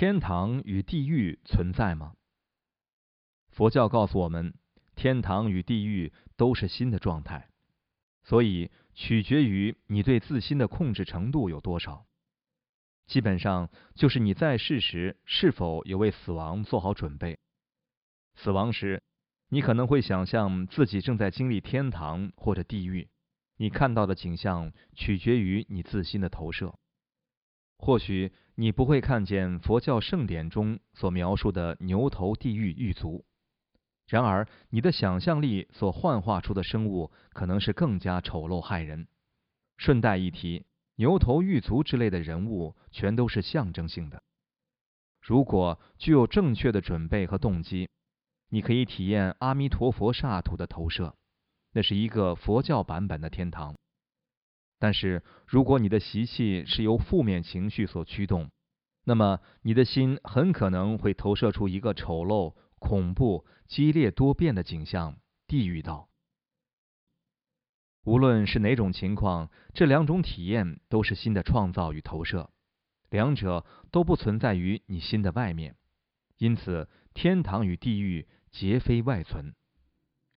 天堂与地狱存在吗？佛教告诉我们，天堂与地狱都是心的状态，所以取决于你对自心的控制程度有多少。基本上就是你在世时是否有为死亡做好准备。死亡时，你可能会想象自己正在经历天堂或者地狱，你看到的景象取决于你自心的投射。或许你不会看见佛教圣典中所描述的牛头地狱狱卒，然而你的想象力所幻化出的生物可能是更加丑陋骇人。顺带一提，牛头狱卒之类的人物全都是象征性的。如果具有正确的准备和动机，你可以体验阿弥陀佛刹土的投射，那是一个佛教版本的天堂。但是，如果你的习气是由负面情绪所驱动，那么你的心很可能会投射出一个丑陋、恐怖、激烈多变的景象——地狱道。无论是哪种情况，这两种体验都是心的创造与投射，两者都不存在于你心的外面。因此，天堂与地狱皆非外存。